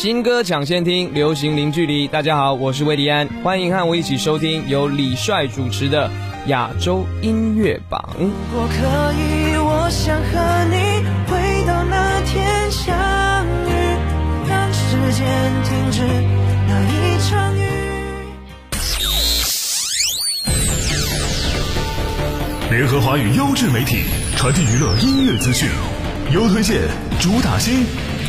新歌抢先听，流行零距离。大家好，我是魏迪安，欢迎和我一起收听由李帅主持的亚洲音乐榜。如果可以，我想和你回到那天相遇，让时间停止那一场雨。联合华语优质媒体，传递娱乐音乐资讯，优推荐，主打新，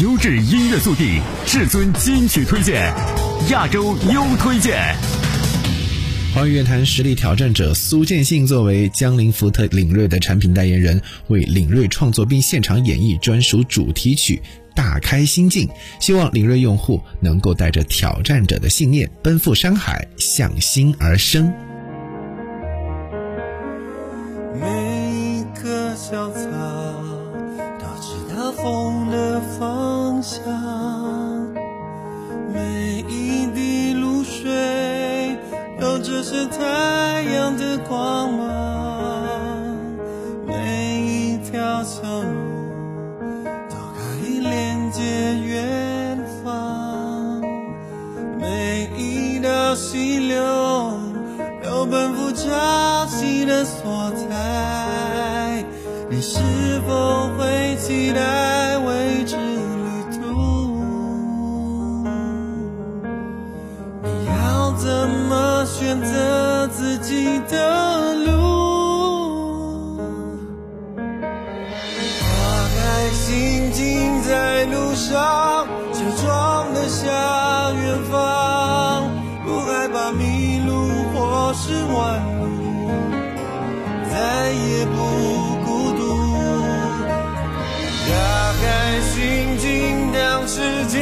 优质音乐速递，至尊金曲推荐，亚洲优推荐。华语乐坛实力挑战者苏建信作为江铃福特领锐的产品代言人，为领锐创作并现场演绎专属主题曲《大开心境》，希望领锐用户能够带着挑战者的信念，奔赴山海，向心而生。是太阳的光芒，是弯路，再也不孤独。打开心境，让世界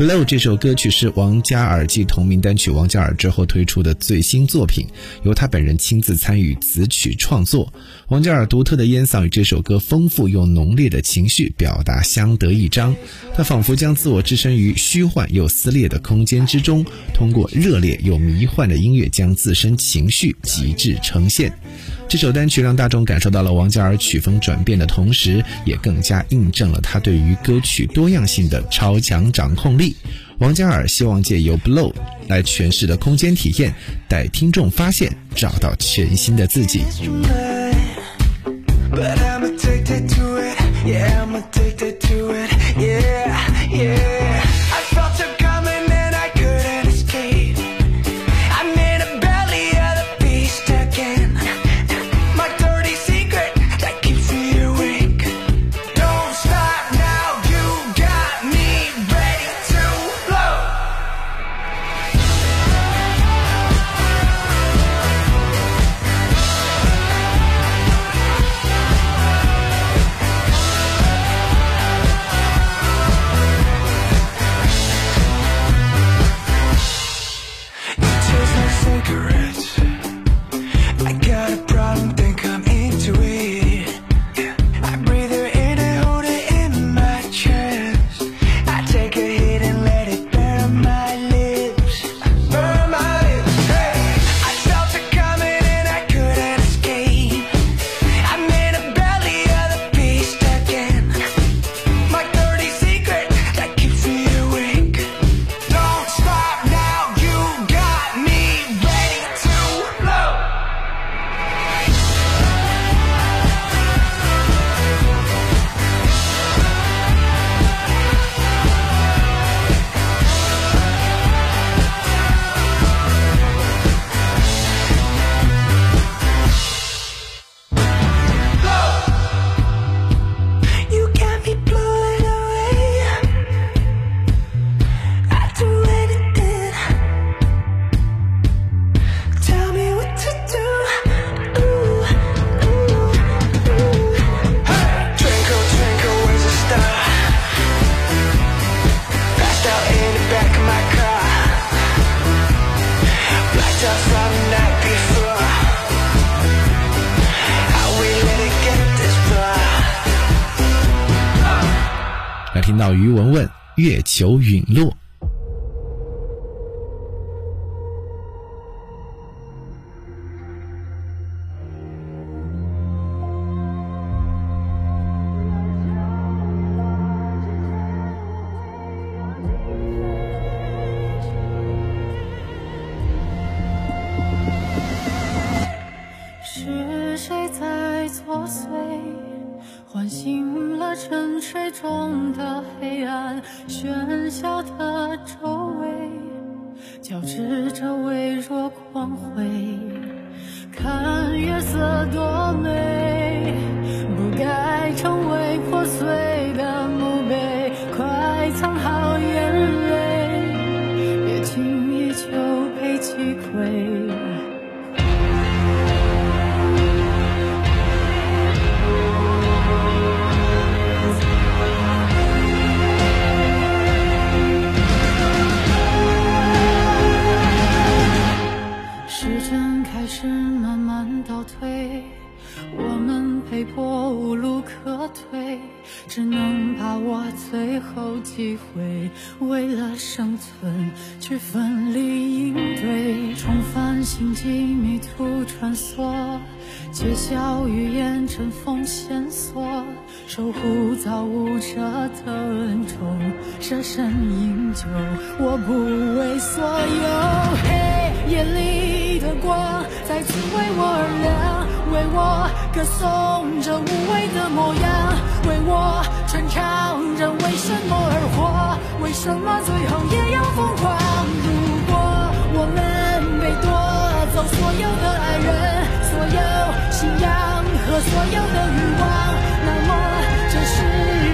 Blow》这首歌曲是王嘉尔继同名单曲《王嘉尔》之后推出的最新作品，由他本人亲自参与词曲创作。王嘉尔独特的烟嗓与这首歌丰富又浓烈的情绪表达相得益彰，他仿佛将自我置身于虚幻又撕裂的空间之中，通过热烈又迷幻的音乐将自身情绪极致呈现。这首单曲让大众感受到了王嘉尔曲风转变的同时，也更加印证了他对于歌曲多样性的超强掌控力。王嘉尔希望借由《Blow》来诠释的空间体验，带听众发现，找到全新的自己。黑暗？喧嚣的周围，交织着微弱光辉。机会，为了生存去奋力应对，重返星际迷途穿梭，揭晓预言尘封线索，守护造物者的恩宠，舍身营救，我不为所有。黑夜里的光再次为我而亮，为我歌颂着无畏的模样，为我传唱着为什么而活，为什么最后也要疯狂？如果我们被夺走所有的爱人，所有信仰和所有的欲望，那么这世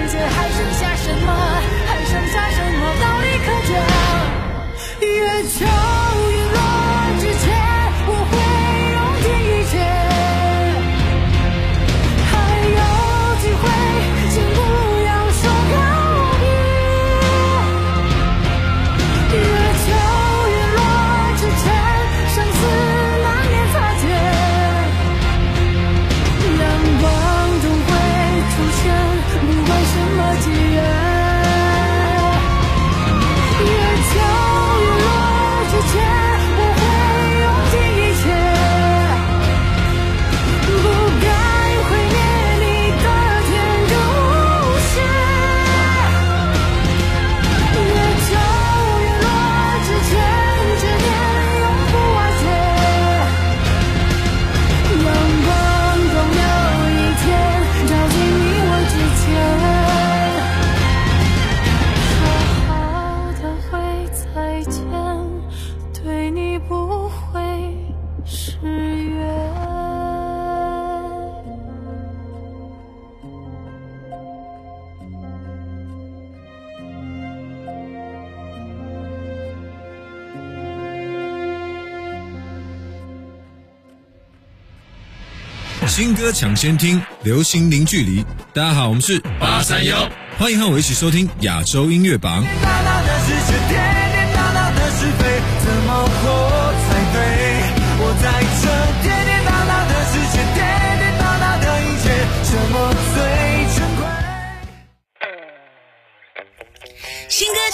界还剩下什么？还剩下什么道理可讲？月球新歌抢先听，流行零距离。大家好，我们是八三幺，欢迎和我一起收听亚洲音乐榜。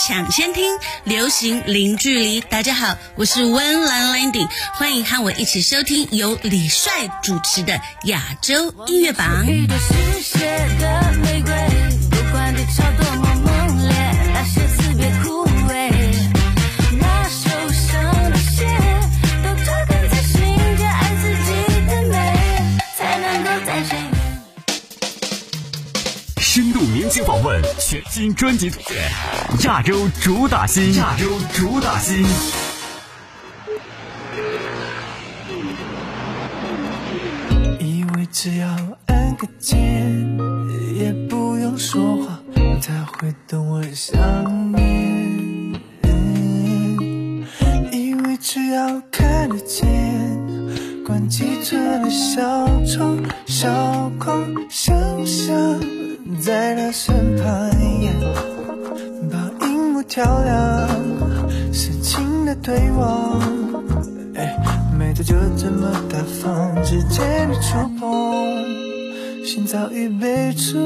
抢先听，流行零距离。大家好，我是温岚 Landy，欢迎和我一起收听由李帅主持的亚洲音乐榜。深度年轻访问，全新专辑推荐，亚洲主打新，亚洲主打新。以为只要按个键，也不用说话，他会懂我想把荧幕调亮，深情的对望。哎，眉头就这么大方，指尖的触碰，心早已被触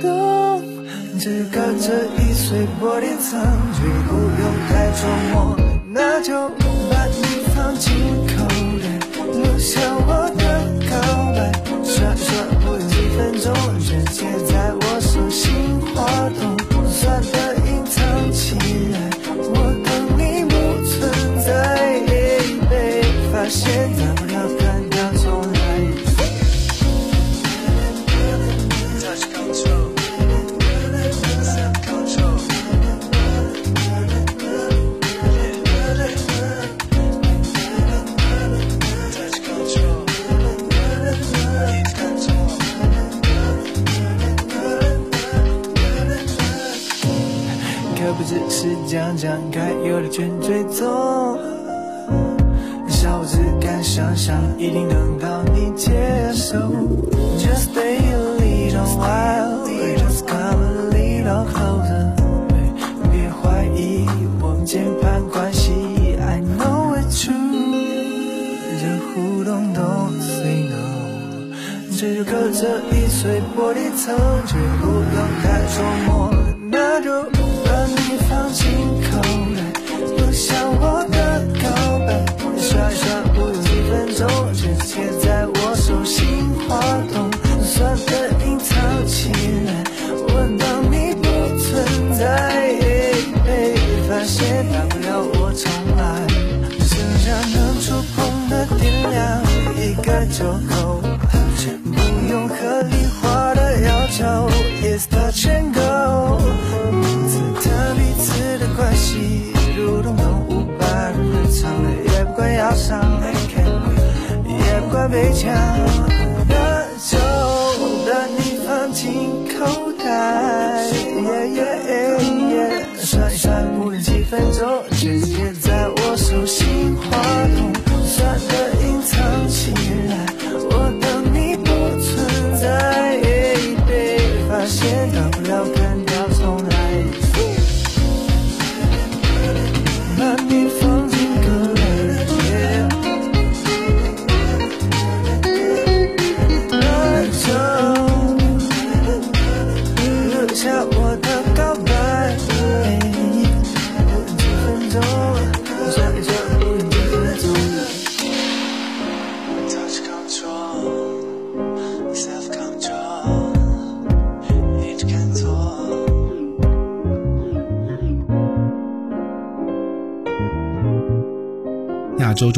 动。只隔着一碎玻璃层，距离不用太琢磨，那就把你放进口袋，留下我的告白，刷刷不用几分钟，直接在我手心滑动，算的可不只是讲讲，该有的全追踪。只敢想象，一定能到你接受。Just stay a little while, just come a little closer。别怀疑我们键盘关系，I know it's true。这互动 don't say no，这就隔着一碎玻璃层，绝不用太琢磨，被抢，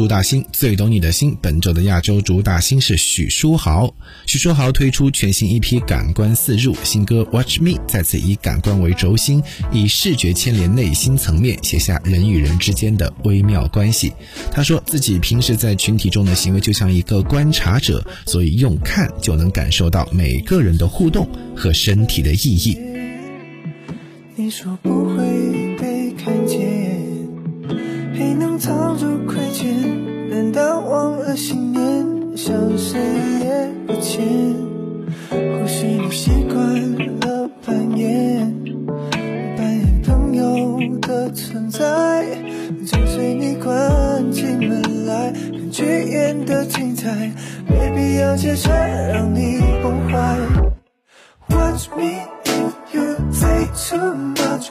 主打星最懂你的心，本周的亚洲主打星是许书豪。许书豪推出全新一批《感官四入》新歌《Watch Me》，再次以感官为轴心，以视觉牵连内心层面，写下人与人之间的微妙关系。他说自己平时在群体中的行为就像一个观察者，所以用看就能感受到每个人的互动和身体的意义。你说不会忘了信念，像谁也不见？或许你习惯了扮演，扮演朋友的存在，就随你关起门来，看剧演的精彩，没必要揭穿，让你崩坏。Watch me if you say too much.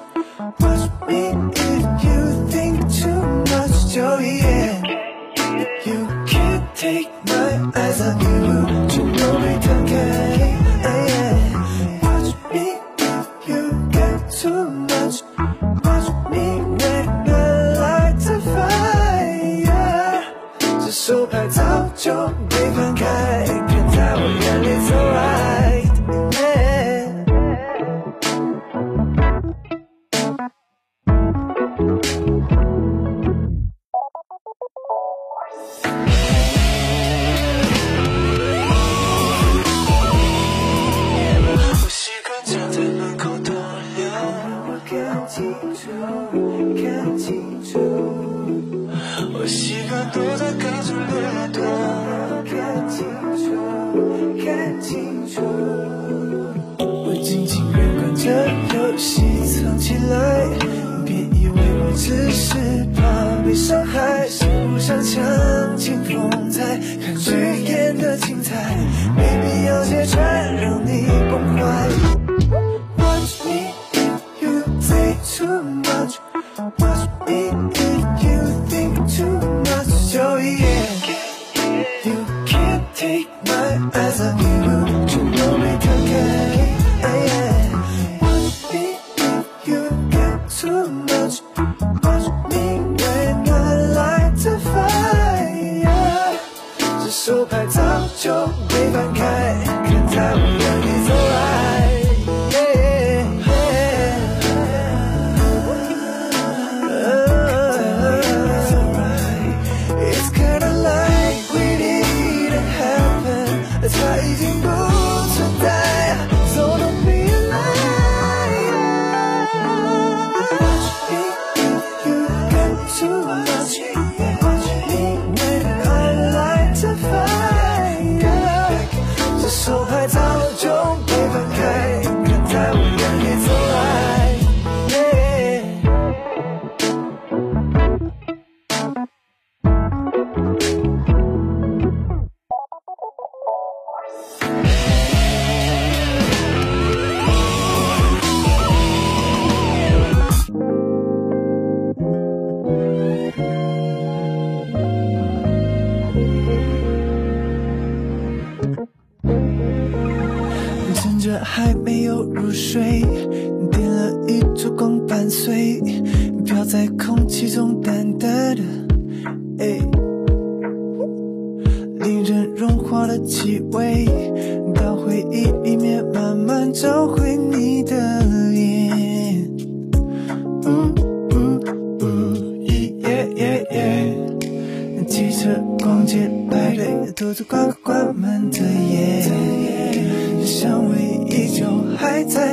Watch me if you think too much. Joey, you can't Take my eyes off you, 좀 너를 당해 看清楚。翻开看在我。们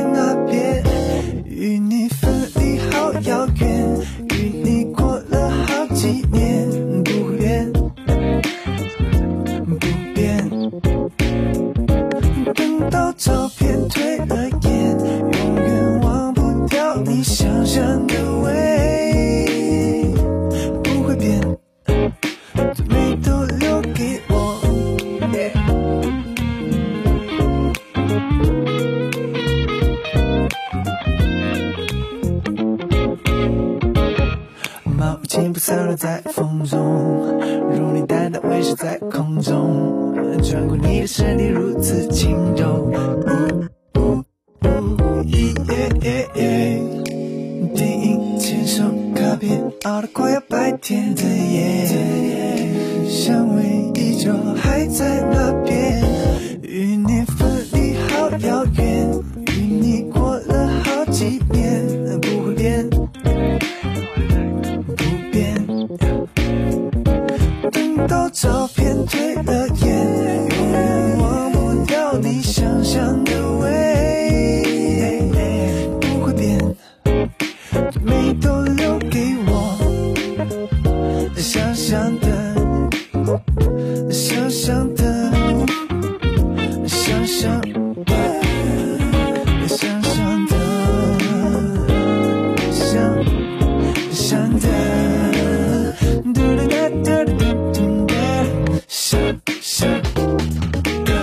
那边。电影，牵手卡片，熬到快要白天的夜，香味依旧还在那边，与你分。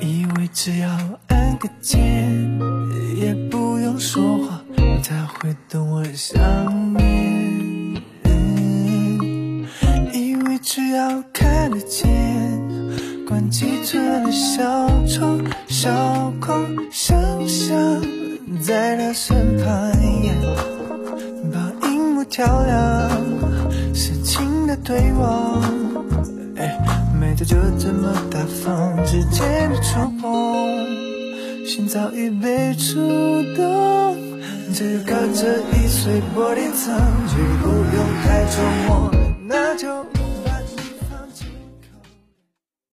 以为只要按个键也不用说话他会懂我想